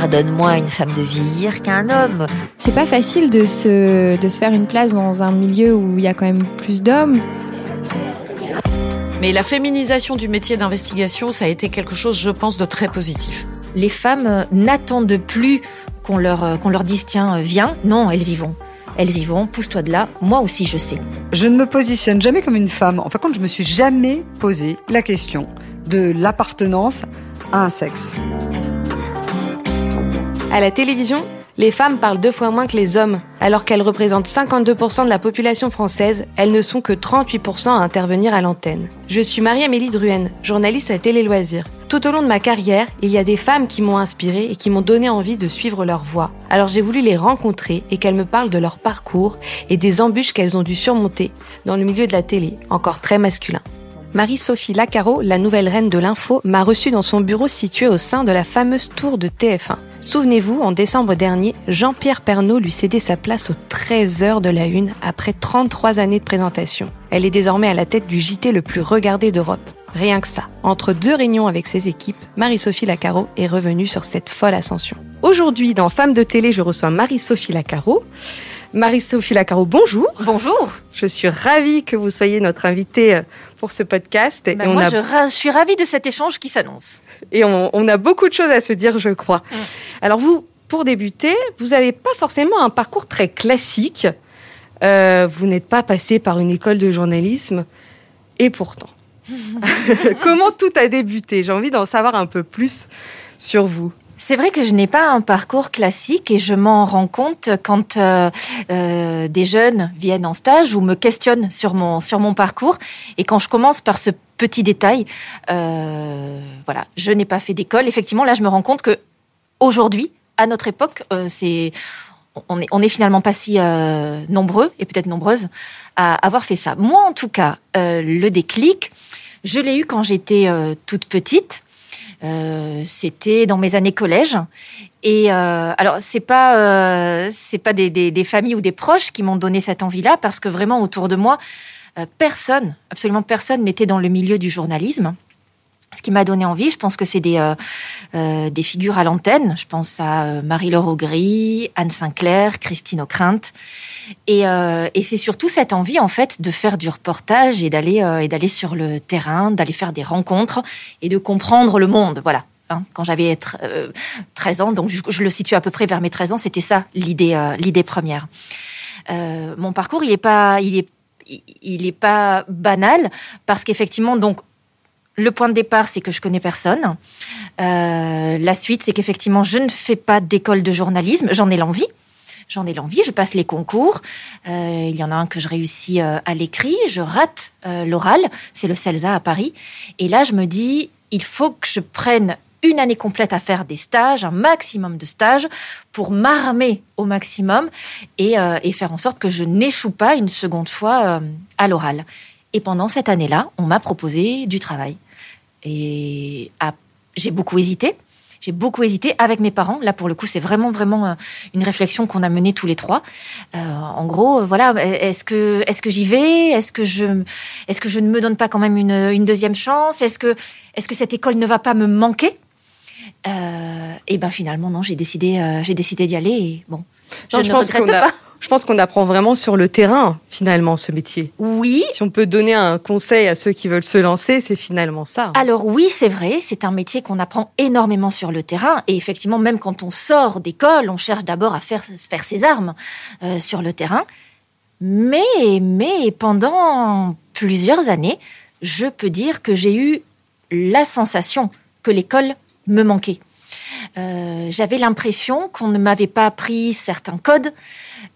pardonne-moi une femme de vieillir qu'un homme. C'est pas facile de se, de se faire une place dans un milieu où il y a quand même plus d'hommes. Mais la féminisation du métier d'investigation, ça a été quelque chose, je pense, de très positif. Les femmes euh, n'attendent plus qu'on leur, euh, qu'on leur dise tiens, euh, viens. Non, elles y vont. Elles y vont, pousse-toi de là. Moi aussi, je sais. Je ne me positionne jamais comme une femme. En fin de compte, je me suis jamais posé la question de l'appartenance à un sexe. À la télévision, les femmes parlent deux fois moins que les hommes. Alors qu'elles représentent 52% de la population française, elles ne sont que 38% à intervenir à l'antenne. Je suis Marie-Amélie Druenne, journaliste à Télé Loisirs. Tout au long de ma carrière, il y a des femmes qui m'ont inspirée et qui m'ont donné envie de suivre leur voie. Alors j'ai voulu les rencontrer et qu'elles me parlent de leur parcours et des embûches qu'elles ont dû surmonter dans le milieu de la télé, encore très masculin. Marie-Sophie Lacaro, la nouvelle reine de l'info, m'a reçue dans son bureau situé au sein de la fameuse tour de TF1. Souvenez-vous, en décembre dernier, Jean-Pierre Pernaud lui cédait sa place aux 13 heures de la une après 33 années de présentation. Elle est désormais à la tête du JT le plus regardé d'Europe. Rien que ça. Entre deux réunions avec ses équipes, Marie-Sophie Lacaro est revenue sur cette folle ascension. Aujourd'hui, dans Femmes de télé, je reçois Marie-Sophie Lacaro. Marie-Sophie Lacaro, bonjour. Bonjour. Je suis ravie que vous soyez notre invitée euh, pour ce podcast. Ben moi, je, suis ravie de cet échange qui s'annonce. Et on, a beaucoup de choses à se dire, je crois. Mm. Alors vous, pour débuter, vous n'avez pas forcément un parcours très classique. Euh, vous n'êtes pas passé par une école de journalisme. Et pourtant, comment tout a débuté? J'ai envie d'en savoir un peu plus sur vous. C'est vrai que je n'ai pas un parcours classique et je m'en rends compte quand euh, euh, des jeunes viennent en stage ou me questionnent sur mon, sur mon parcours. Et quand je commence par ce petit détail, euh, voilà, je n'ai pas fait d'école. Effectivement, là, je me rends compte que aujourd'hui, à notre époque, c'est on n'est on est finalement pas si nombreux et peut-être nombreuses à avoir fait ça. Moi, en tout cas, le déclic, je l'ai eu quand j'étais toute petite. Euh, c'était dans mes années collège. Et euh, alors, c'est pas euh, c'est pas des, des, des, familles ou des proches qui m'ont donné cette envie-là, parce que vraiment autour de moi, euh, personne, absolument personne, n'était dans le milieu du journalisme. Ce qui m'a donné envie, je pense que c'est des, euh, euh des figures à l'antenne. Je pense à Marie-Laure Augry, Anne Sinclair, Christine Ockrent. Et, euh, et c'est surtout cette envie, en fait, de faire du reportage et d'aller euh, et d'aller sur le terrain, d'aller faire des rencontres et de comprendre le monde. Voilà. Hein, quand j'avais 13 euh, ans, donc je, le situe à peu près vers mes 13 ans, c'était ça l'idée l'idée première. mon parcours, il est pas il est il est pas banal parce qu'effectivement, donc le point de départ, c'est que je connais personne. Euh, la suite, c'est qu'effectivement, je ne fais pas d'école de journalisme. J'en ai l'envie j'en ai l'envie, je passe les concours. Euh, il y en a un que je réussis euh, à l'écrit, je rate l'oral, c'est le CELSA à Paris. Et là, je me dis, il faut que je prenne une année complète à faire des stages, un maximum de stages, pour m'armer au maximum et, faire en sorte que je n'échoue pas une seconde fois à l'oral. Et pendant cette année-là, on m'a proposé du travail. Et j'ai beaucoup hésité. J'ai beaucoup hésité avec mes parents. Là, pour le coup, c'est vraiment, vraiment euh, une réflexion qu'on a menée tous les trois. Euh, en gros, euh, voilà, est-ce que, est-ce que j'y vais? Est-ce que je, est-ce que je ne me donne pas quand même une, une deuxième chance? Est-ce que, est-ce que cette école ne va pas me manquer? Euh, Et ben finalement, non, j'ai décidé, euh, j'ai décidé d'y aller. Et bon, je ne regrette pas je pense qu'on apprend vraiment sur le terrain, finalement, ce métier. Oui. Si on peut donner un conseil à ceux qui veulent se lancer, c'est finalement ça. Alors oui, c'est vrai, c'est un métier qu'on apprend énormément sur le terrain. Et effectivement, même quand on sort d'école, on cherche d'abord à faire, faire ses armes euh, sur le terrain. Mais, mais pendant plusieurs années, je peux dire que j'ai eu la sensation que l'école me manquait. Euh, J'avais l'impression qu'on ne m'avait pas appris certains codes,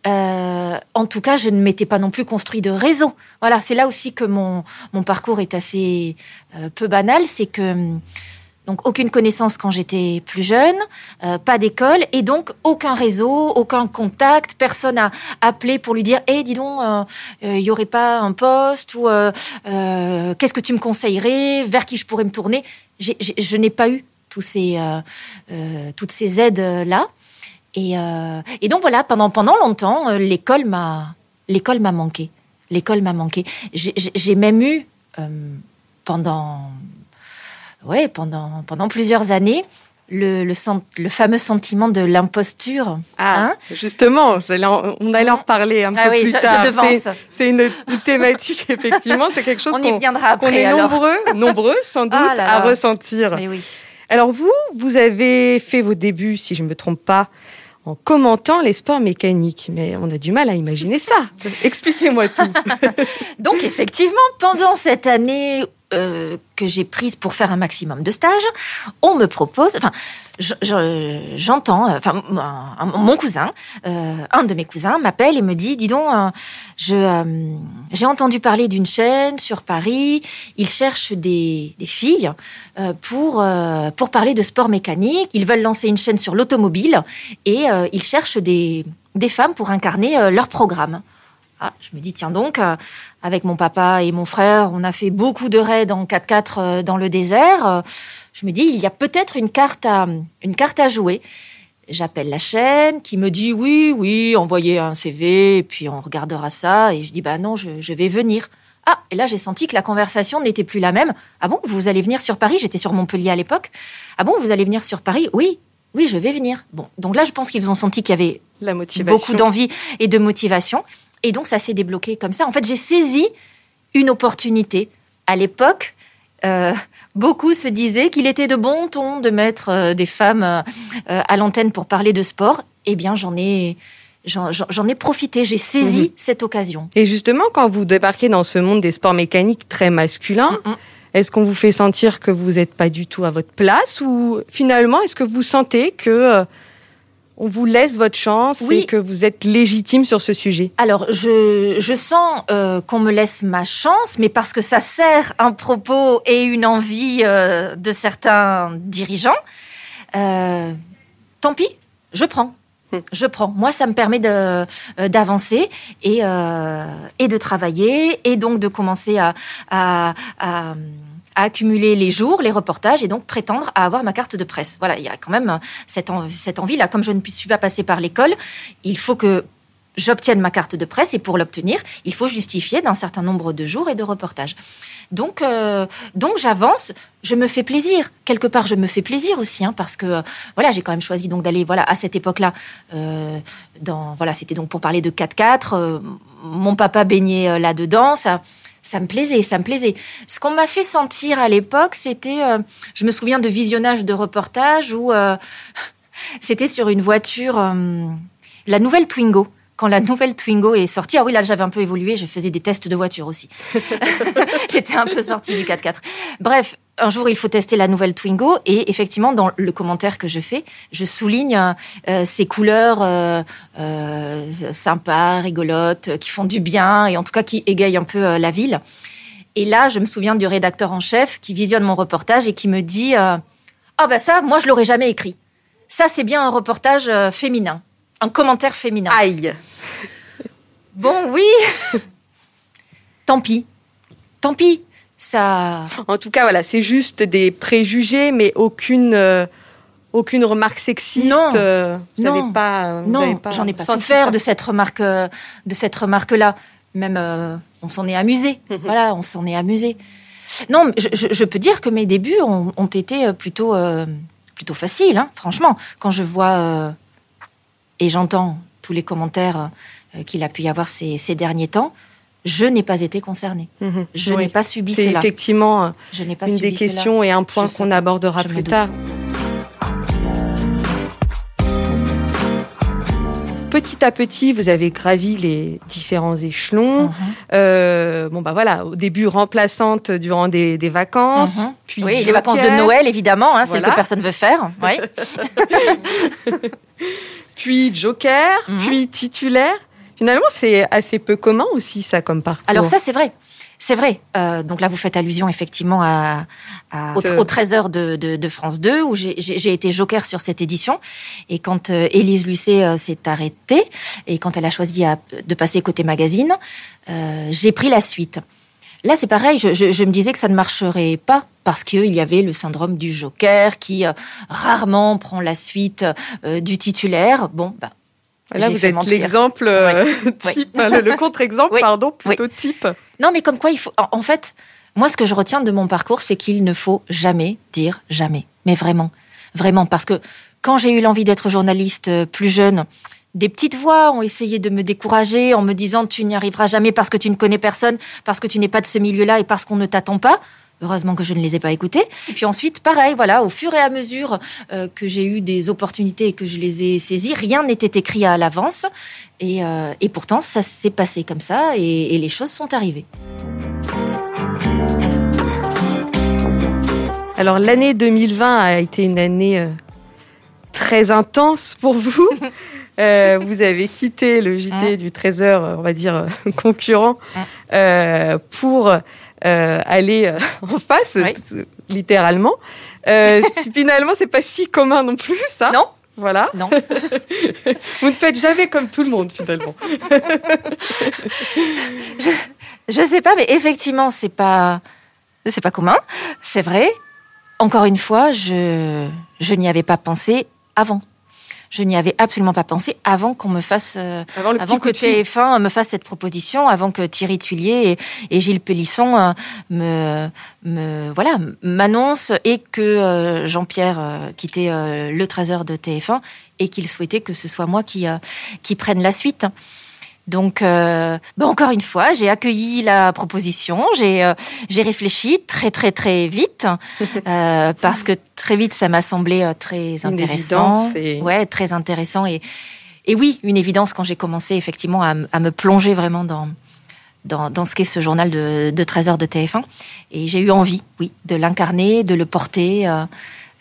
euh, en tout cas, je ne m'étais pas non plus construit de réseau. Voilà, c'est là aussi que mon, mon parcours est assez euh, peu banal. C'est que donc aucune connaissance quand j'étais plus jeune, pas d'école et donc aucun réseau, aucun contact, personne à appeler pour lui dire "Eh, dis donc, il euh, aurait pas un poste ou qu'est-ce que tu me conseillerais, vers qui je pourrais me tourner." je n'ai pas eu tous ces toutes ces aides là. Et, euh, et, donc voilà, pendant, pendant longtemps, euh, l'école m'a, manqué. L'école m'a manqué. J'ai même eu euh, pendant, ouais, pendant, pendant plusieurs années le, le, fameux sentiment de l'imposture. Ah, Hein justement, on allait en reparler un Ah peu oui, plus je, tard. C'est- une, une thématique, effectivement, c'est quelque chose qu'on après. est nombreux, nombreux sans doute, Ah là à ressentir. Mais oui. Alors vous, vous avez fait vos débuts, si je ne me trompe pas, en commentant les sports mécaniques. Mais on a du mal à imaginer ça. Expliquez-moi tout. Donc effectivement, pendant cette année euh, que j'ai prise pour faire un maximum de stages, on me propose, enfin, je- je- j'entends, euh, enfin, mon cousin, euh, un de mes cousins m'appelle et me dit, dis donc, je, j'ai entendu parler d'une chaîne sur Paris, ils cherchent des, des filles pour, pour parler de sport mécanique, ils veulent lancer une chaîne sur l'automobile et ils cherchent des, des femmes pour incarner leur programme. Ah, je me dis, tiens donc, avec mon papa et mon frère, on a fait beaucoup de raids en 4x4 euh, dans le désert. Je me dis, il y a peut-être une carte à, une carte à jouer. J'appelle la chaîne qui me dit, oui, oui, envoyez un CV et puis on regardera ça. Et je dis, bah non, je, je vais venir. Ah, et là, j'ai senti que la conversation n'était plus la même. Ah bon, vous allez venir sur Paris? J'étais sur Montpellier à l'époque. Ah bon, vous allez venir sur Paris? Oui, oui, je vais venir. Bon, donc là, je pense qu'ils ont senti qu'il y avait La motivation. beaucoup d'envie et de motivation. Et donc, ça s'est débloqué comme ça. En fait, j'ai saisi une opportunité. À l'époque, euh, beaucoup se disaient qu'il était de bon ton de mettre euh, des femmes euh, à l'antenne pour parler de sport. Eh bien, j'en ai, j'en, ai profité. J'ai saisi cette occasion. Et justement, quand vous débarquez dans ce monde des sports mécaniques très masculin, Mm, mm. est-ce qu'on vous fait sentir que vous n'êtes pas du tout à votre place ou finalement, est-ce que vous sentez que on vous laisse votre chance Oui. et que vous êtes légitime sur ce sujet Alors, je, je sens euh, qu'on me laisse ma chance, mais parce que ça sert un propos et une envie euh, de certains dirigeants, euh, tant pis, je prends. Hmm. Je prends. Moi, ça me permet de, euh, d'avancer et, euh, et de travailler et donc de commencer à, à, à- à accumuler les jours, les reportages et donc prétendre à avoir ma carte de presse. Voilà, il y a quand même cette, en- cette envie-là. Comme je ne suis pas passée par l'école, il faut que j'obtienne ma carte de presse et pour l'obtenir, il faut justifier d'un certain nombre de jours et de reportages. Donc, euh, donc j'avance, je me fais plaisir. Quelque part, je me fais plaisir aussi, hein, parce que euh, voilà, j'ai quand même choisi donc d'aller voilà à cette époque-là. euh, voilà, c'était donc pour parler de 4x4. euh, mon papa baignait euh, là-dedans. Ça me plaisait, ça me plaisait. Ce qu'on m'a fait sentir à l'époque, c'était, euh, je me souviens de visionnage de reportages où euh, c'était sur une voiture, euh, la nouvelle Twingo. Quand la nouvelle Twingo est sortie, ah oui, là j'avais un peu évolué, je faisais des tests de voiture aussi. J'étais un peu sortie du 4x4. Bref, un jour il faut tester la nouvelle Twingo et effectivement dans le commentaire que je fais, je souligne euh, ces couleurs euh, euh, sympas, rigolotes, qui font du bien et en tout cas qui égayent un peu la ville. Et là, je me souviens du rédacteur en chef qui visionne mon reportage et qui me dit Ah, bah ça, moi, je l'aurais jamais écrit. Ça, c'est bien un reportage féminin, un commentaire féminin. Aïe Bon, oui Tant pis. Tant pis. Ça. En tout cas, voilà, c'est juste des préjugés, mais aucune, euh, aucune remarque sexiste. Non. euh, vous Non. pas. euh, vous avez Non, pas j'en ai pas souffert de cette remarque, de cette remarque-là. Même, euh, on s'en est amusé. Mhm. voilà, on s'en est amusé. Non, je, je- je peux dire que mes débuts ont, ont été plutôt, euh, plutôt faciles, hein, franchement. Quand je vois et j'entends tous les commentaires qu'il a pu y avoir ces, ces derniers temps, je n'ai pas été concernée. Mhm. Je Oui. n'ai pas subi C'est cela. effectivement euh, Je n'ai pas une des cela. questions et un point Je qu'on abordera Je plus tard. Petit à petit, vous avez gravi les différents échelons. Mhm. Euh, bon bah voilà, au début remplaçante durant des, des vacances, Mhm. puis Oui, les vacances de Noël, évidemment, hein, celles que personne ne veut faire. Oui. puis joker, Mhm. puis titulaire. Finalement, c'est assez peu commun aussi ça comme parcours. Alors ça, c'est vrai. C'est vrai. Euh, donc là, vous faites allusion effectivement à, à- au, Euh. au 13h de, de- de France 2, où j'ai- été joker sur cette édition. Et quand euh, Élise Lucet euh, s'est arrêtée, et quand elle a choisi à- de passer côté magazine, euh, j'ai pris la suite. Là, c'est pareil, je, je- je me disais que ça ne marcherait pas parce qu'il y avait le syndrome du joker qui euh, rarement prend la suite euh, du titulaire. Bon, bah, Là, vous êtes l'exemple euh, type, hein, le, le contre-exemple, pardon, plutôt type. Non, mais comme quoi, il faut. En en fait, moi, ce que je retiens de mon parcours, c'est qu'il ne faut jamais dire jamais. Mais vraiment. vraiment, parce que quand j'ai eu l'envie d'être journaliste euh, plus jeune, des petites voix ont essayé de me décourager en me disant tu n'y arriveras jamais parce que tu ne connais personne, parce que tu n'es pas de ce milieu-là et parce qu'on ne t'attend pas. Heureusement que je ne les ai pas écoutés. Et puis ensuite, pareil, voilà, au fur et à mesure euh, que j'ai eu des opportunités et que je les ai saisies, rien n'était écrit à l'avance. Et, euh, et pourtant, ça s'est passé comme ça et, et les choses sont arrivées. Alors l'année 2020 a été une année euh, très intense pour vous. Euh, vous avez quitté le JT du 13h, on va dire concurrent, euh, pour euh, aller euh, en face, Oui. littéralement. Euh, finalement, c'est pas si commun non plus, ça. Non. Voilà. Non. Vous ne faites jamais comme tout le monde, finalement. Je sais pas, mais effectivement, c'est pas, c'est pas commun. C'est vrai. Encore une fois, je, je n'y avais pas pensé avant. Je n'y avais absolument pas pensé avant qu'on me fasse, euh, Avant que coup de fil. TF1 me fasse cette proposition, avant que Thierry Tuilier et, et Gilles Pélisson euh, me, me, voilà, m'annoncent et que euh, Jean-Pierre quittait le 13h de TF1 et qu'il souhaitait que ce soit moi qui, qui prenne la suite. Donc, euh, ben encore une fois, j'ai accueilli la proposition, j'ai euh, j'ai réfléchi très très très vite euh, parce que très vite ça m'a semblé euh, très Une intéressant, évidence et- ouais, très intéressant et et oui, une évidence quand j'ai commencé effectivement à, me plonger vraiment dans dans, dans ce qu'est ce journal de, de 13 heures de TF1 et j'ai eu envie, oui, de l'incarner, de le porter.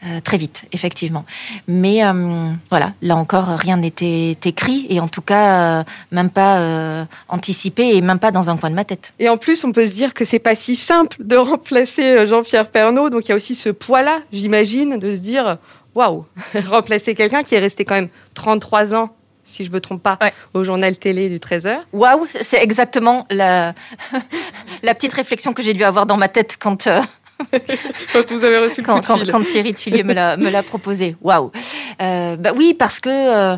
Euh, très vite, effectivement. Mais euh, voilà, là encore, rien n'était écrit et en tout cas, euh, même pas anticipé et même pas dans un coin de ma tête. Et en plus, on peut se dire que c'est pas si simple de remplacer Jean-Pierre Pernaud. Donc il y a aussi ce poids-là, j'imagine, de se dire waouh, remplacer quelqu'un qui est resté quand même 33 ans, si je me trompe pas, Ouais. au journal télé du 13h. Waouh, c'est exactement la, la petite réflexion que j'ai dû avoir dans ma tête quand, euh, Quand vous avez reçu le quand, coup de quand, fil. quand Thierry Tuilier me l'a, proposé. Waouh. Euh, bah oui, parce que euh,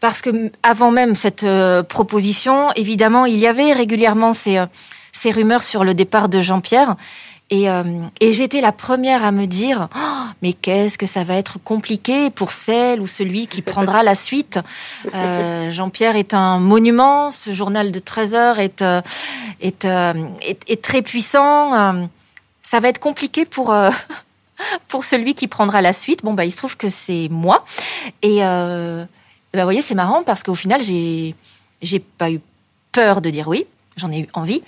parce que avant même cette euh, proposition, évidemment, il y avait régulièrement ces, ces rumeurs sur le départ de Jean-Pierre. Et, euh, et j'étais la première à me dire, Oh, mais qu'est-ce que ça va être compliqué pour celle ou celui qui prendra la suite. Euh, Jean-Pierre est un monument, ce journal de 13 heures est, est, est, est très puissant. Ça va être compliqué pour, euh, pour celui qui prendra la suite. Bon, bah, il se trouve que c'est moi. Et euh, bah, vous voyez, c'est marrant parce qu'au final, j'ai, j'ai pas eu peur de dire oui. J'en ai eu envie.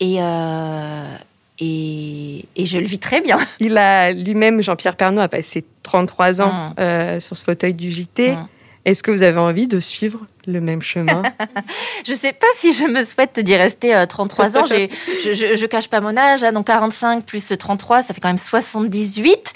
Et, euh, et, et je le vis très bien. Il a lui-même, Jean-Pierre Pernaud, a passé 33 ans Mm. euh, sur ce fauteuil du JT. Mm. Est-ce que vous avez envie de suivre le même chemin? Je sais pas si je me souhaite d'y rester euh, 33 ans. Je, je, je cache pas mon âge. hein, donc 45 plus 33, ça fait quand même 78.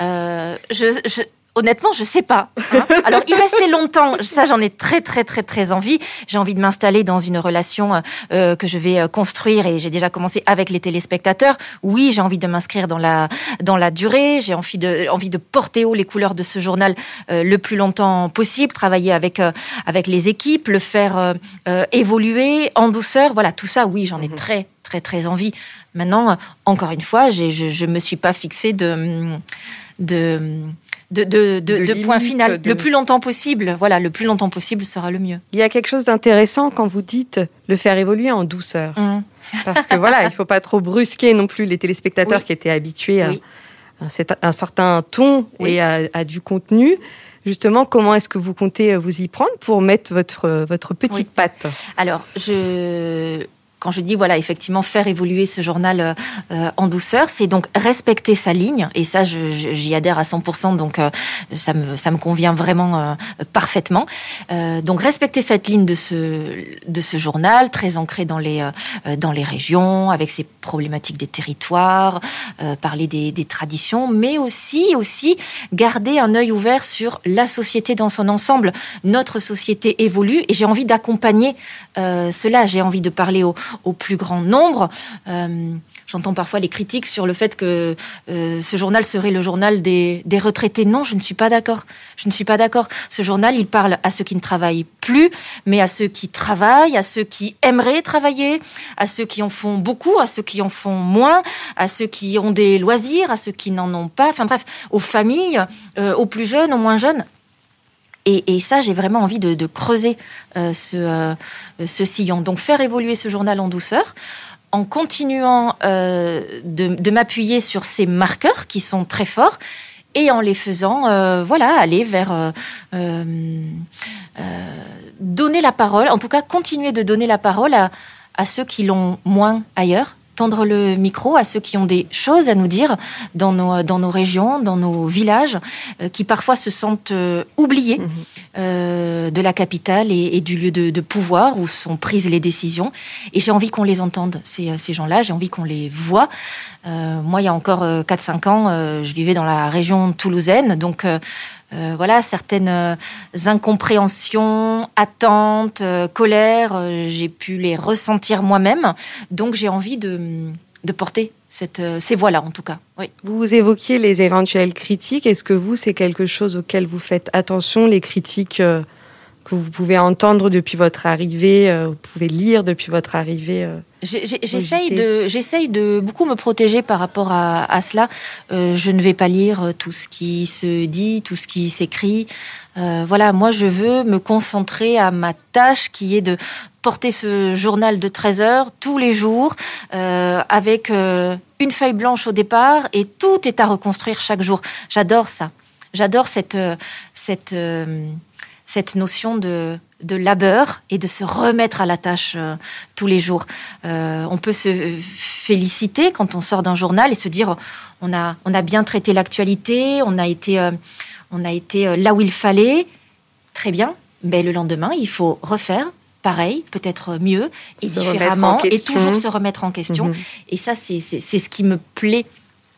Euh, je, honnêtement, je sais pas. hein. Alors, y rester longtemps, ça, j'en ai très, très, très, très envie. J'ai envie de m'installer dans une relation euh, que je vais euh, construire et j'ai déjà commencé avec les téléspectateurs. Oui, j'ai envie de m'inscrire dans la, dans la durée. J'ai envie de, envie de porter haut les couleurs de ce journal euh, le plus longtemps possible, travailler avec, euh, avec les équipes, le faire euh, euh, évoluer en douceur. Voilà, tout ça, oui, j'en ai très, très, très envie. Maintenant, euh, encore une fois, je, je me suis pas fixée de, de, de, de, de, De point final. de- Le plus longtemps possible, voilà, le plus longtemps possible sera le mieux. Il y a quelque chose d'intéressant quand vous dites le faire évoluer en douceur. Hum. Parce que voilà, il faut pas trop brusquer non plus les téléspectateurs Oui. qui étaient habitués à Oui. un, cet- un certain ton Oui. et à, à du contenu. Justement, comment est-ce que vous comptez vous y prendre pour mettre votre, votre petite Oui. patte? Alors, je, quand je dis voilà, effectivement, faire évoluer ce journal euh, euh, en douceur, c'est donc respecter sa ligne, et ça, j'y adhère à 100%, donc euh, ça me ça me convient vraiment euh, parfaitement. Euh, donc respecter cette ligne de ce de ce journal, très ancré dans les euh, dans les régions, avec ses problématiques des territoires, parler des, des traditions, mais aussi aussi garder un œil ouvert sur la société dans son ensemble. Notre société évolue, et j'ai envie d'accompagner cela. J'ai envie de parler au, au plus grand nombre. Euh, j'entends parfois les critiques sur le fait que euh, ce journal serait le journal des, retraités. Non, je ne suis pas d'accord. Je ne suis pas d'accord. Ce journal, il parle à ceux qui ne travaillent plus, mais à ceux qui travaillent, à ceux qui aimeraient travailler, à ceux qui en font beaucoup, à ceux qui en font moins, à ceux qui ont des loisirs, à ceux qui n'en ont pas. Enfin bref, aux familles, euh, aux plus jeunes, aux moins jeunes. Et, et ça, j'ai vraiment envie de, de creuser euh, ce, euh, ce sillon. Donc faire évoluer ce journal en douceur en continuant euh, de, de m'appuyer sur ces marqueurs qui sont très forts et en les faisant, euh, voilà, aller vers euh, euh, donner la parole, en tout cas continuer de donner la parole à, à ceux qui l'ont moins ailleurs, tendre le micro à ceux qui ont des choses à nous dire dans nos, dans nos régions, dans nos villages, euh, qui parfois se sentent euh, oubliés Mhm. euh, de la capitale et, et du lieu de, de pouvoir où sont prises les décisions. Et j'ai envie qu'on les entende, ces, ces gens-là, j'ai envie qu'on les voit. Euh, moi, il y a encore euh, 4-5 ans, euh, je vivais dans la région toulousaine, donc euh, voilà, certaines euh, incompréhensions, attentes, euh, colères, j'ai pu les ressentir moi-même. Donc j'ai envie de, de porter cette, ces voix-là, en tout cas. Oui. Vous évoquiez les éventuelles critiques. Est-ce que vous, c'est quelque chose auquel vous faites attention, les critiques que vous pouvez entendre depuis votre arrivée, euh, vous pouvez lire depuis votre arrivée euh, J'essaye de, j'essaye de beaucoup me protéger par rapport à, à cela. Euh, je ne vais pas lire euh, tout ce qui se dit, tout ce qui s'écrit. Euh, voilà, moi je veux me concentrer à ma tâche qui est de porter ce journal de 13 heures tous les jours avec une feuille blanche au départ et tout est à reconstruire chaque jour. J'adore ça. J'adore cette, cette, cette notion de, de labeur et de se remettre à la tâche euh, tous les jours. Euh, on peut se féliciter quand on sort d'un journal et se dire on a, on a bien traité l'actualité, on a été, euh, on a été là où il fallait. Très bien. Mais le lendemain, il faut refaire pareil, peut-être mieux et Se différemment, et toujours se remettre en question. Mhm. Et ça, c'est ce qui me plaît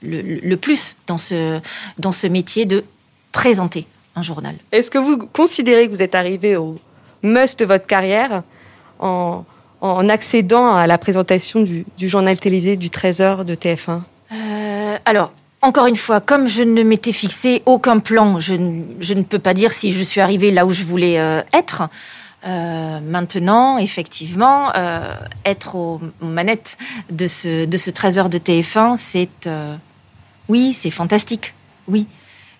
le, le- le plus dans ce, dans ce métier de présenter un journal. Est-ce que vous considérez que vous êtes arrivé au must de votre carrière en, en accédant à la présentation du, du journal télévisé du 13h de TF1 Euh, alors, encore une fois, comme je ne m'étais fixé aucun plan, je, ne- je ne peux pas dire si je suis arrivée là où je voulais euh, être. Euh, maintenant, effectivement, euh, être aux manettes de ce, de ce 13 heures de TF1, c'est... euh, oui, c'est fantastique. Oui,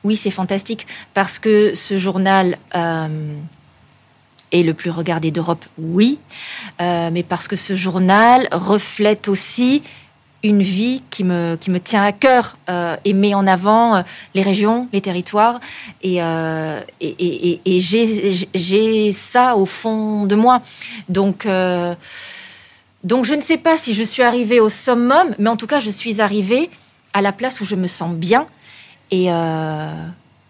oui, c'est fantastique. Parce que ce journal euh, est le plus regardé d'Europe, oui. Euh, mais parce que ce journal reflète aussi une vie qui me, tient à cœur euh, et met en avant les régions, les territoires. Et, j'ai ça au fond de moi. Donc, donc, je ne sais pas si je suis arrivée au summum, mais en tout cas, je suis arrivée à la place où je me sens bien et, euh,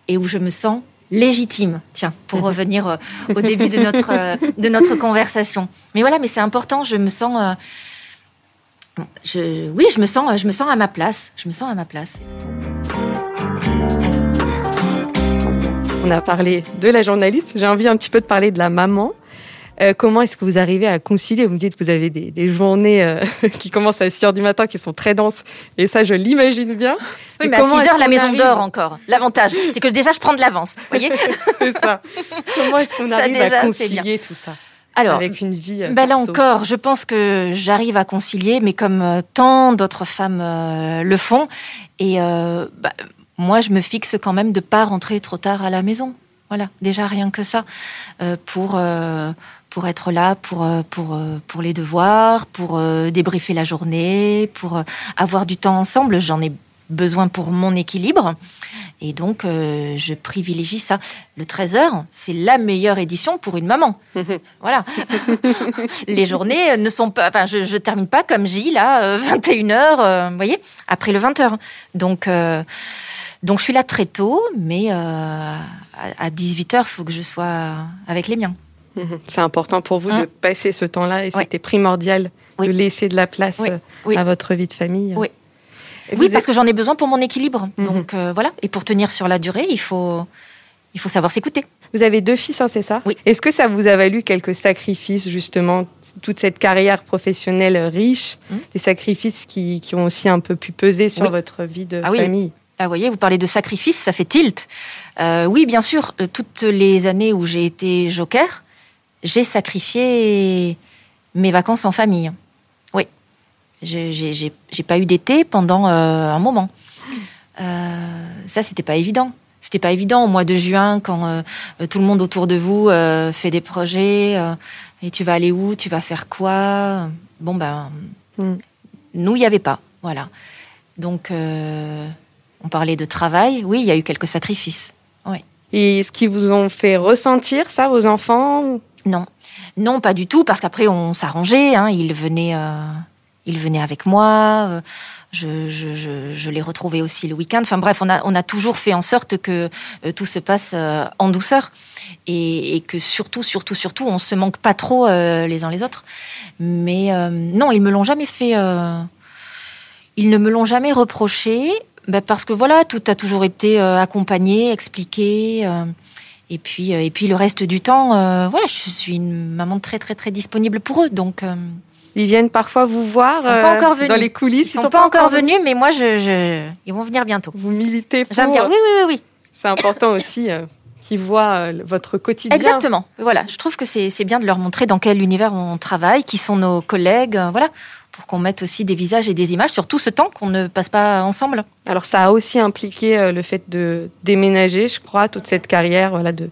et où je me sens légitime. Tiens, pour revenir euh, au début de notre, euh, de notre conversation. Mais voilà, mais c'est important, je me sens... je, oui, je me sens, je me sens à ma place. Je me sens à ma place. On a parlé de la journaliste, j'ai envie un petit peu de parler de la maman. Euh, comment est-ce que vous arrivez à concilier? Vous me dites que vous avez des, des journées euh, qui commencent à 6 heures du matin, qui sont très denses, et ça, je l'imagine bien. Oui, Et mais à comment 6 est-ce heures, la maison dort encore. L'avantage, c'est que déjà, je prends de l'avance. Vous voyez? C'est ça. Comment est-ce qu'on Ça, arrive déjà, à concilier tout ça Alors, avec une vie euh, Ben là encore, je pense que j'arrive à concilier, mais comme tant d'autres femmes euh, le font. Et euh, bah, moi, je me fixe quand même de pas rentrer trop tard à la maison. Voilà, déjà rien que ça, euh, pour pour être là, pour euh, pour euh, pour les devoirs, pour euh, débriefer la journée, pour avoir du temps ensemble. J'en ai besoin pour mon équilibre. Et donc, euh, je privilégie ça. Le 13h, c'est la meilleure édition pour une maman. voilà. Les journées ne sont pas... Enfin, je, je termine pas comme J, là, 21h, vous voyez, après le 20h. Donc, euh, donc, je suis là très tôt, mais à, à 18h, il faut que je sois avec les miens. Mhm. C'est important pour vous Hein de passer ce temps-là et c'était primordial Oui. de laisser de la place Oui. Oui. à votre vie de famille. Oui. Oui, parce que j'en ai besoin pour mon équilibre. Mhm. Donc, euh, voilà. Et pour tenir sur la durée, il faut, il faut savoir s'écouter. Vous avez deux fils, hein, c'est ça? Oui. Est-ce que ça vous a valu quelques sacrifices, justement, toute cette carrière professionnelle riche, Hmm. des sacrifices qui, qui ont aussi un peu pu peser sur Oui. votre vie de Ah oui. famille? Ah, vous voyez, vous parlez de sacrifice, ça fait tilt. Euh, oui, bien sûr, euh, toutes les années où j'ai été joker, j'ai sacrifié mes vacances en famille. Oui. J'ai- pas eu d'été pendant euh, un moment. Euh, ça, c'était pas évident. C'était pas évident au mois de juin quand euh, tout le monde autour de vous euh, fait des projets. et tu vas aller où? Tu vas faire quoi? Bon, ben, Mm. nous, il n'y avait pas. Voilà. Donc, on parlait de travail. Oui, il y a eu quelques sacrifices. Et ce qui vous ont fait ressentir ça, vos enfants Non, non, pas du tout, parce qu'après on s'arrangeait. Hein, il venait, euh, il venait avec moi. euh, je, je, je, l'ai retrouvé aussi le week-end. Enfin bref, on a, on a toujours fait en sorte que euh, tout se passe en douceur et, et que surtout, surtout, surtout, on se manque pas trop les uns les autres. Mais non, ils me l'ont jamais fait. ils ne me l'ont jamais reproché. ben, parce que voilà, tout a toujours été accompagné, expliqué. Et puis, euh, et puis le reste du temps, euh, voilà, je suis une maman très très très disponible pour eux. Donc, euh, Ils viennent parfois vous voir Ils sont pas encore venus. dans les coulisses. ils sont, pas, encore venus, mais moi, je, je, ils vont venir bientôt. Vous militez pour. J'aime bien. Oui, oui, oui, oui. C'est important aussi qu'ils voient euh, votre quotidien. Exactement. Voilà, je trouve que c'est bien de leur montrer dans quel univers on travaille, qui sont nos collègues, euh, voilà, pour qu'on mette aussi des visages et des images sur tout ce temps qu'on ne passe pas ensemble. Alors ça a aussi impliqué euh, le fait de déménager, je crois, toute cette carrière, voilà, de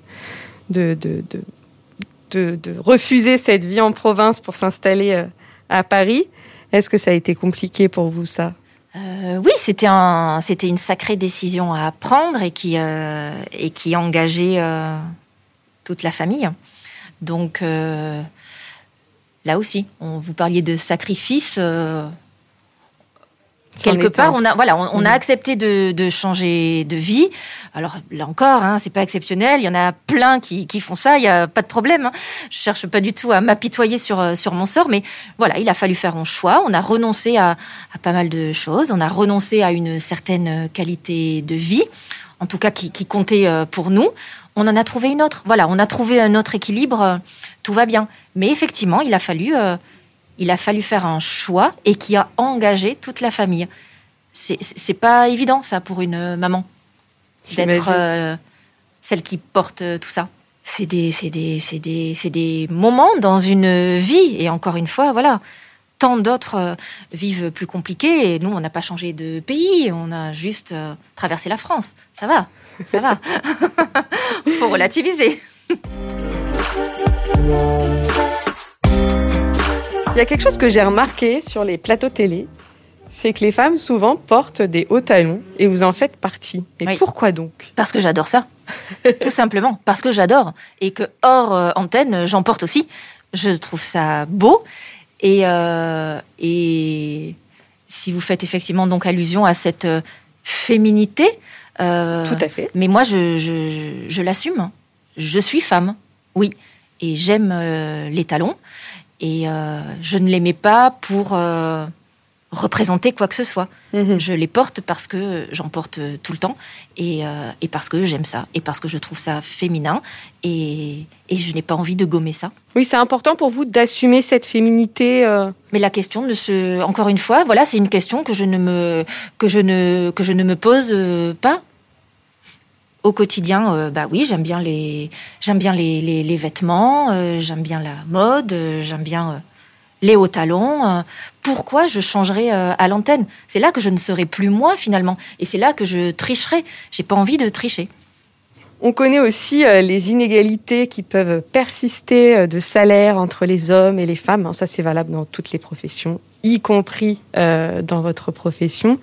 de de de, de, refuser cette vie en province pour s'installer à Paris. Est-ce que ça a été compliqué pour vous ça? Euh, oui, c'était un, c'était une sacrée décision à prendre et qui, euh, engageait euh, toute la famille. Donc là aussi, vous parliez de sacrifice. Quelque part, on a, voilà, on, on a Mhm. accepté de, de changer de vie. Alors là encore, hein, c'est pas exceptionnel. Il y en a plein qui, qui font ça. Il y a pas de problème. hein. Je cherche pas du tout à m'apitoyer sur euh, sur mon sort, mais voilà, il a fallu faire un choix. On a renoncé à, à pas mal de choses. On a renoncé à une certaine qualité de vie, en tout cas qui, qui comptait euh, pour nous. On en a trouvé une autre. Voilà, on a trouvé un autre équilibre. Tout va bien. Mais effectivement, il a fallu, euh, il a fallu faire un choix et qui a engagé toute la famille. C'est pas évident ça pour une maman d'être euh, celle qui porte euh, tout ça. C'est des, c'est des, c'est des, c'est des moments dans une vie et encore une fois, voilà. Tant d'autres euh, vivent plus compliqués et nous, on n'a pas changé de pays, on a juste euh, traversé la France. Ça va, ça va. Faut relativiser. Il y a quelque chose que j'ai remarqué sur les plateaux télé, c'est que les femmes souvent portent des hauts talons et vous en faites partie. Et Oui. pourquoi donc? Parce que j'adore ça. Tout simplement. Parce que j'adore. Et que hors euh, antenne, j'en porte aussi. Je trouve ça beau. Et, euh, et si vous faites effectivement donc allusion à cette euh, féminité, euh, Tout à fait. mais moi, je, je, je l'assume. Je suis femme, oui. Et j'aime les talons. Et euh, je ne les mets pas pour euh, représenter quoi que ce soit. Mhm. Je les porte parce que j'en porte tout le temps et, euh, et parce que j'aime ça et parce que je trouve ça féminin et, et je n'ai pas envie de gommer ça. Oui, c'est important pour vous d'assumer cette féminité. euh, Mais la question ne se, encore une fois, voilà, c'est une question que je ne me, que je ne, que je ne me pose pas au quotidien. euh, bah oui, j'aime bien les, j'aime bien les, les, vêtements, euh, j'aime bien la mode, euh, j'aime bien les hauts talons. pourquoi je changerais à l'antenne? C'est là que je ne serai plus moi finalement, et c'est là que je tricherai. J'ai pas envie de tricher. On connaît aussi les inégalités qui peuvent persister de salaire entre les hommes et les femmes. hein. Ça, c'est valable dans toutes les professions, y compris dans votre profession.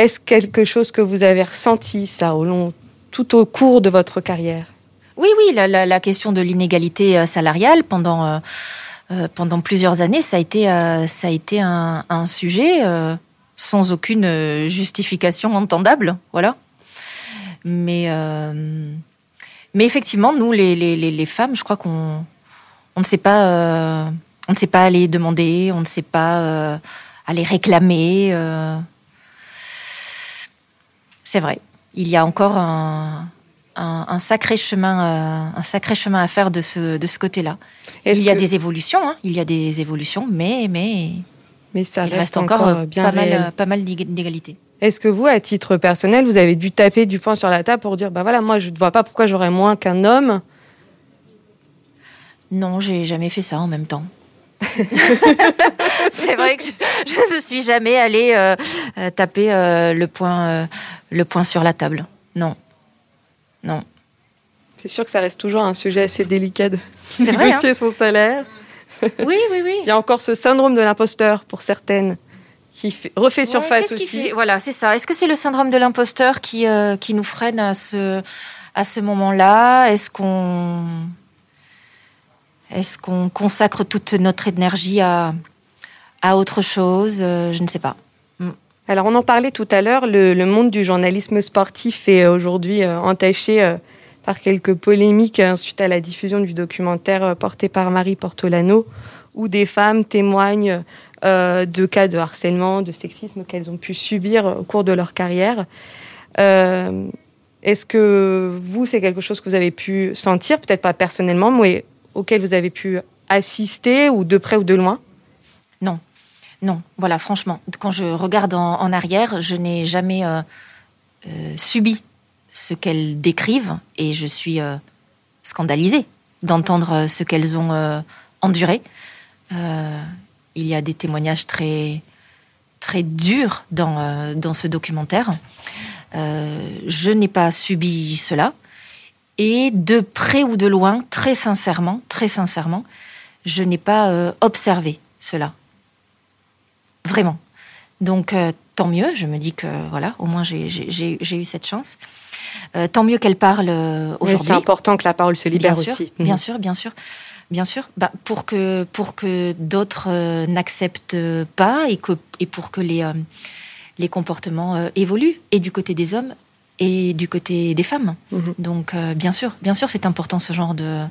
Est-ce quelque chose que vous avez ressenti, ça, au long, tout au cours de votre carrière? Oui, oui, la, question de l'inégalité euh, salariale pendant, euh, euh, pendant plusieurs années, ça a été, ça a été un, sujet sans aucune justification entendable. Voilà. Mais, mais effectivement, nous, les, les, les, femmes, je crois qu'on on ne sait pas, on ne sait pas aller demander, on ne sait pas aller réclamer. Euh. C'est vrai. Il y a encore un, un, un sacré chemin, euh, un sacré chemin à faire de ce, de ce côté-là. Il y a que- des évolutions, hein, il y a des évolutions, mais, mais mais ça il reste, reste encore, euh, bien pas, mal, réel. euh, pas mal d'égalité. Est-ce que vous, à titre personnel, vous avez dû taper du poing sur la table pour dire, bah voilà, moi, je ne vois pas pourquoi j'aurais moins qu'un homme? Non, j'ai jamais fait ça en même temps. c'est vrai que je, je ne suis jamais allée euh, euh, taper euh, le, point, le point sur la table. Non. Non. C'est sûr que ça reste toujours un sujet assez délicat de C'est vrai, hein. négocier son salaire. Oui, oui, oui. Il y a encore ce syndrome de l'imposteur pour certaines qui fait- refait Ouais, surface aussi. fait- Voilà, c'est ça. Est-ce que c'est le syndrome de l'imposteur qui, euh, qui nous freine à ce, à ce moment-là? Est-ce qu'on est qu'on consacre toute notre énergie à, à autre chose Euh, Je ne sais pas. Alors, on en parlait tout à l'heure, le, le monde du journalisme sportif est euh, aujourd'hui euh, entaché par quelques polémiques euh, suite à la diffusion du documentaire porté par Marie Portolano, où des femmes témoignent euh, de cas de harcèlement, de sexisme qu'elles ont pu subir au cours de leur carrière. Euh, Est-ce que vous, c'est quelque chose que vous avez pu sentir, peut-être pas personnellement, mais auquel vous avez pu assister, ou de près ou de loin? Non, voilà, franchement, quand je regarde en, arrière, je n'ai jamais euh, euh, subi ce qu'elles décrivent et je suis euh, scandalisée d'entendre ce qu'elles ont enduré. Il y a des témoignages très, très durs dans, dans ce documentaire. Je n'ai pas subi cela. Et de près ou de loin, très sincèrement, très sincèrement, je n'ai pas observé cela. Vraiment. Donc, euh, tant mieux. Je me dis que, voilà, au moins, j'ai- eu cette chance. Euh, tant mieux qu'elle parle euh, aujourd'hui. C'est important que la parole se libère bien sûr, aussi. Bien Mhm. sûr, bien sûr. Bien sûr, bah, pour que, pour que d'autres euh, n'acceptent pas et, que, et pour que les, les comportements évoluent, et du côté des hommes et du côté des femmes. Mhm. Donc, bien sûr, bien sûr, c'est important ce genre de,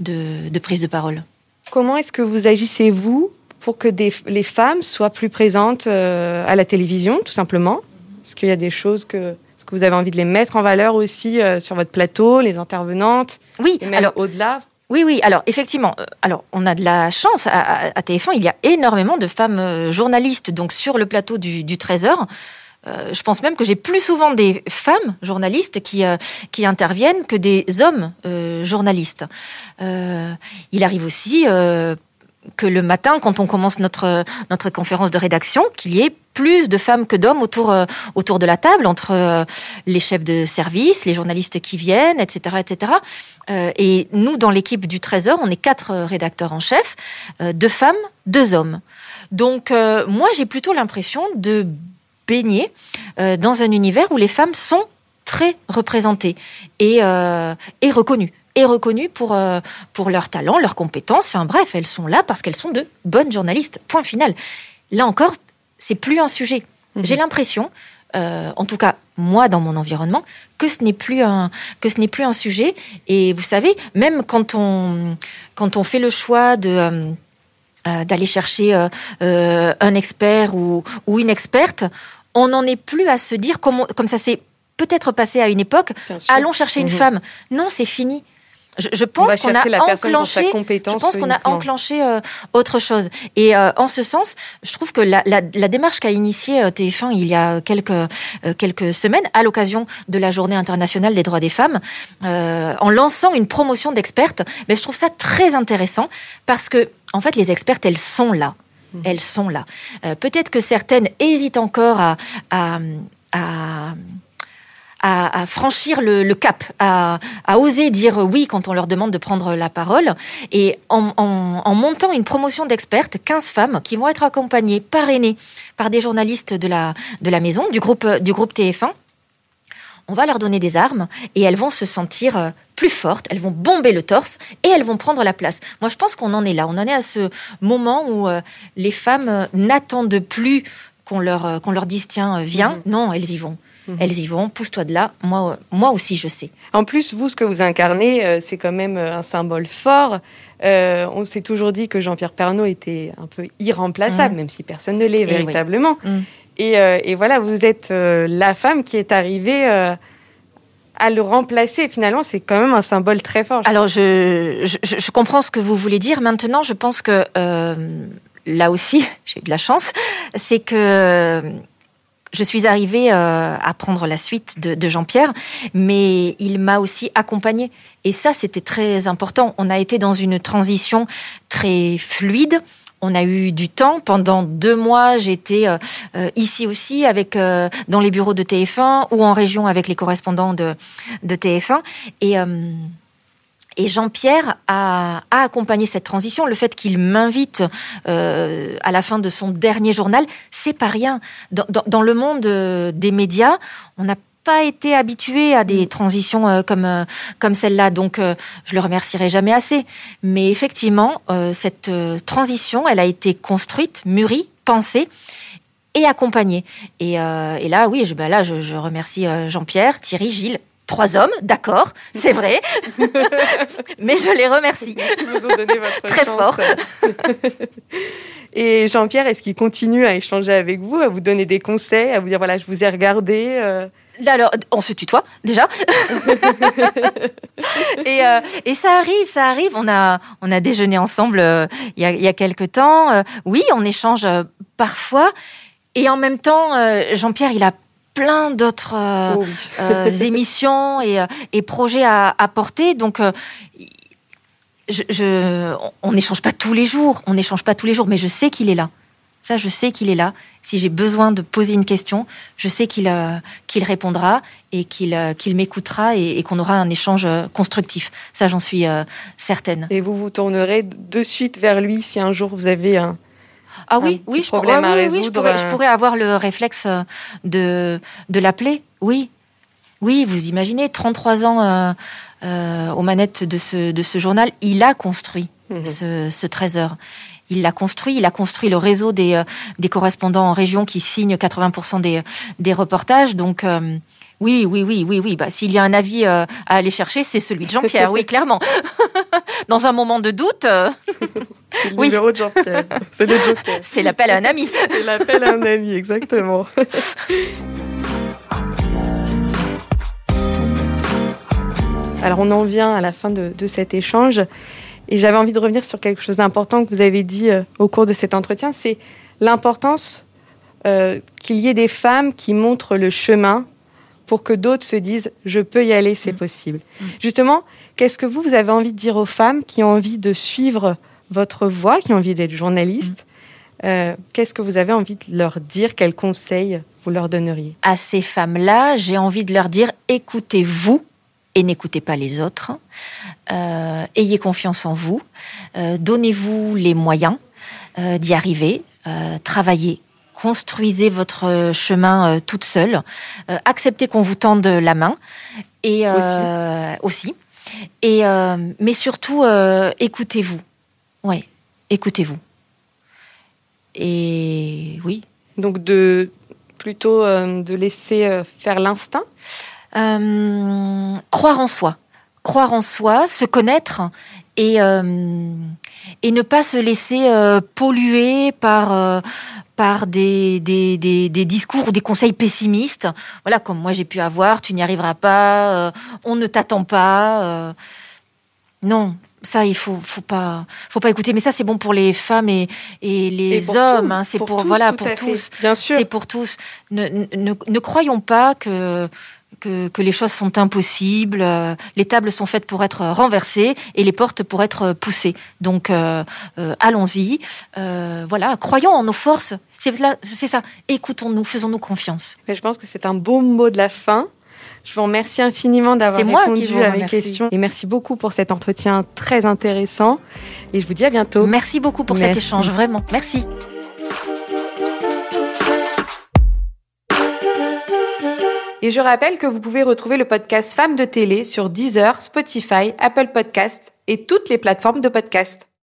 de, de prise de parole. Comment est-ce que vous agissez, vous, pour que des, les femmes soient plus présentes euh, à la télévision, tout simplement Est-ce qu'il y a des choses que, est-ce que vous avez envie de les mettre en valeur aussi euh, sur votre plateau, les intervenantes, Oui, et même alors, au-delà Oui, oui. Alors, effectivement, euh, alors on a de la chance à, à- à TF1. Il y a énormément de femmes journalistes donc sur le plateau du, du 13h. Euh, je pense même que j'ai plus souvent des femmes journalistes qui, euh, qui interviennent que des hommes euh, journalistes. Il arrive aussi que le matin, quand on commence notre, notre conférence de rédaction, qu'il y ait plus de femmes que d'hommes autour, euh, autour de la table, entre euh, les chefs de service, les journalistes qui viennent, etc. etc. Euh, et nous, dans l'équipe du Trésor, on est quatre rédacteurs en chef, deux femmes, deux hommes. Donc, moi, j'ai plutôt l'impression de baigner dans un univers où les femmes sont très représentées et, et reconnues. Et reconnues pour, euh, pour leur talent, leurs compétences. Enfin bref, elles sont là parce qu'elles sont de bonnes journalistes. Point final. Là encore, c'est plus un sujet. Mhm. J'ai l'impression, euh, en tout cas moi dans mon environnement, que ce n'est plus un que ce n'est plus un sujet. Et vous savez, même quand on quand on fait le choix de euh, euh, d'aller chercher euh, euh, un expert ou, ou une experte, on n'en est plus à se dire comme, on- comme ça s'est peut-être passé à une époque. Allons chercher une Mhm. femme. Non, c'est fini. Je, je pense qu'on a la enclenché. Je pense qu'on a enclenché euh, autre chose. Et euh, en ce sens, je trouve que la, la, la démarche qu'a initiée euh, TF1 il y a quelques, euh, quelques semaines, à l'occasion de la Journée internationale des droits des femmes, euh, en lançant une promotion d'expertes, mais je trouve ça très intéressant parce que, en fait, les expertes, elles sont là. Elles sont là. Euh, Peut-être que certaines hésitent encore à, à, à à, à franchir le, le cap, à, à oser dire oui quand on leur demande de prendre la parole. Et en, en, en montant une promotion d'expertes, 15 femmes qui vont être accompagnées, parrainées par des journalistes de la, de la maison, du groupe, du groupe TF1, on va leur donner des armes et elles vont se sentir euh, plus fortes, elles vont bomber le torse et elles vont prendre la place. Moi, je pense qu'on en est là. On en est à ce moment où euh, les femmes euh, n'attendent plus qu'on leur, qu'on leur dise tiens, viens. Mhm. Non, elles y vont. Mhm. Elles y vont, pousse-toi de là. Moi, moi aussi, je sais. En plus, vous, ce que vous incarnez, euh, c'est quand même euh, un symbole fort. Euh, on s'est toujours dit que Jean-Pierre Pernaut était un peu irremplaçable, Mhm. même si personne ne l'est Eh oui. véritablement. Mhm. Et, euh, et voilà, vous êtes euh, la femme qui est arrivée à le remplacer. Finalement, c'est quand même un symbole très fort. Alors, je, je, je, comprends ce que vous voulez dire. Maintenant, je pense que là aussi, j'ai eu de la chance, c'est que je suis arrivée euh, à prendre la suite de, de Jean-Pierre, mais il m'a aussi accompagnée. Et ça, c'était très important. On a été dans une transition très fluide on a eu du temps. Pendant deux mois, j'étais euh, euh, ici aussi avec euh, dans les bureaux de TF1 ou en région avec les correspondants de, de TF1. Et, et Jean-Pierre a, a, accompagné cette transition. Le fait qu'il m'invite à la fin de son dernier journal, c'est pas rien. Dans, dans, dans le monde des médias, on a pas été habitué à des mm. transitions euh, comme euh, comme celle-là, donc euh, je le remercierai jamais assez. Mais effectivement, cette transition, elle a été construite, mûrie, pensée et accompagnée. Et, et là, oui, je, ben là, je, je remercie Jean-Pierre, Thierry, Gilles, trois hommes, d'accord, c'est vrai, mais je les remercie. vous ont donné votre Très fort. Et Jean-Pierre, est-ce qu'il continue à échanger avec vous, à vous donner des conseils, à vous dire voilà, je vous ai regardé alors, on se tutoie déjà. et, euh, et ça arrive, ça arrive. On a, on a déjeuné ensemble euh, il, y a, il y a quelque temps. Euh, oui, on échange parfois. Et en même temps, Jean-Pierre, il a plein d'autres oh émissions et, et, projets à, à porter. Donc, je, je, on n'échange pas tous les jours. On n'échange pas tous les jours, mais je sais qu'il est là. Ça, je sais qu'il est là. Si j'ai besoin de poser une question, je sais qu'il euh, qu'il répondra et qu'il euh, qu'il m'écoutera et, qu'on aura un échange euh, constructif. Ça, j'en suis certaine. Et vous vous tournerez de suite vers lui si un jour vous avez un, ah oui, oui, je, problème à résoudre. Oui, je, pourrais, je pourrais avoir le réflexe de, de l'appeler. Oui, oui, vous imaginez, 33 ans euh, aux manettes de ce, de ce journal, il a construit mmh. ce, ce 13 heures il l'a construit. Il a construit le réseau des, euh, des correspondants en région qui signent 80% des, des reportages. Donc, euh, oui, oui, oui, oui, oui. Bah, s'il y a un avis euh, à aller chercher, c'est celui de Jean-Pierre, oui, clairement. Dans un moment de doute. le oui. numéro de Jean-Pierre. C'est le C'est l'appel à un ami. C'est l'appel à un ami, exactement. Alors on en vient à la fin de, de cet échange. Et j'avais envie de revenir sur quelque chose d'important que vous avez dit euh, au cours de cet entretien, c'est l'importance euh, qu'il y ait des femmes qui montrent le chemin pour que d'autres se disent je peux y aller, c'est mmh. possible. Mmh. Justement, qu'est-ce que vous, vous avez envie de dire aux femmes qui ont envie de suivre votre voie, qui ont envie d'être journalistes mmh. euh, Qu'est-ce que vous avez envie de leur dire? Quels conseils vous leur donneriez? À ces femmes-là, j'ai envie de leur dire écoutez-vous et n'écoutez pas les autres. Euh, ayez confiance en vous. Euh, donnez-vous les moyens euh, d'y arriver. travaillez. Construisez votre chemin toute seule. acceptez qu'on vous tende la main. Et aussi. Et mais surtout, écoutez-vous. Ouais, écoutez-vous. Et oui. Donc de plutôt de laisser faire l'instinct euh, croire en soi, croire en soi, se connaître et euh, et ne pas se laisser euh, polluer par euh, par des, des, des, des, discours ou des conseils pessimistes. Voilà, comme moi j'ai pu avoir, tu n'y arriveras pas, euh, on ne t'attend pas. non, ça il faut faut pas faut pas écouter. Mais ça c'est bon pour les femmes et, et les hommes hein, c'est pour, voilà pour tous. Bien sûr. C'est pour tous. Ne, ne, ne croyons pas que que, les choses sont impossibles, euh, les tables sont faites pour être renversées et les portes pour être poussées. Donc euh, euh, allons-y, voilà, croyons en nos forces. C'est ça, écoutons-nous, faisons-nous confiance. je pense que c'est un beau mot de la fin. Je vous remercie infiniment d'avoir répondu à mes questions et merci beaucoup pour cet entretien très intéressant. Et je vous dis à bientôt. Merci beaucoup pour cet échange, vraiment. Merci. Et je rappelle que vous pouvez retrouver le podcast Femmes de télé sur Deezer, Spotify, Apple Podcasts et toutes les plateformes de podcast.